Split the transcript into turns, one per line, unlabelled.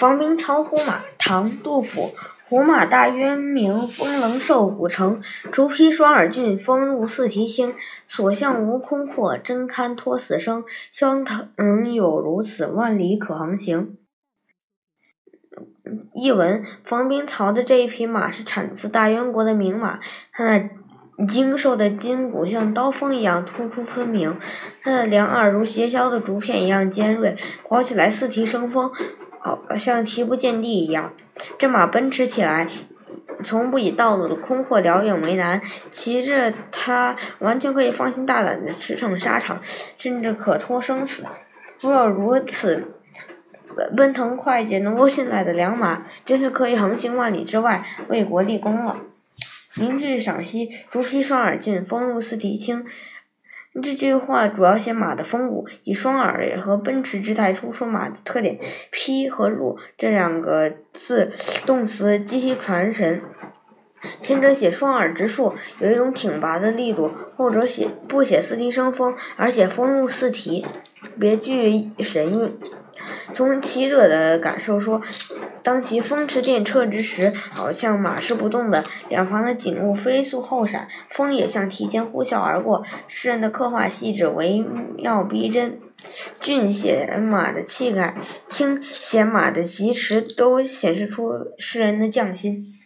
防兵曹胡马，唐·杜甫。胡马大渊明，风棱瘦骨成。竹披双耳峻，风入四蹄轻。所向无空阔，真堪托死生。相腾有如此，万里可航行。译文：防兵曹的这一匹马是产自大渊国的名马，它的精瘦的筋骨像刀锋一样突出分明，它的两耳如斜削的竹片一样尖锐，跑起来四蹄生风。好像蹄不见地一样，这马奔驰起来，从不以道路的空阔辽远为难。骑着它，完全可以放心大胆的驰骋沙场，甚至可托生死。若如此奔腾快捷、能够信赖的良马，真是可以横行万里之外，为国立功了。名句赏析：竹披双耳峻，风入四蹄轻。这句话主要写马的风骨，以双耳和奔驰之态突出马的特点。披和入这两个字动词极其传神，前者写双耳直竖，有一种挺拔的力度；后者写不写四蹄生风，而写风入四蹄，别具神韵。从骑者的感受说，当其风驰电掣之时，好像马是不动的，两旁的景物飞速后闪，风也像提前呼啸而过。诗人的刻画细致，惟妙逼真。俊显马的气概，轻显马的疾驰，都显示出诗人的匠心。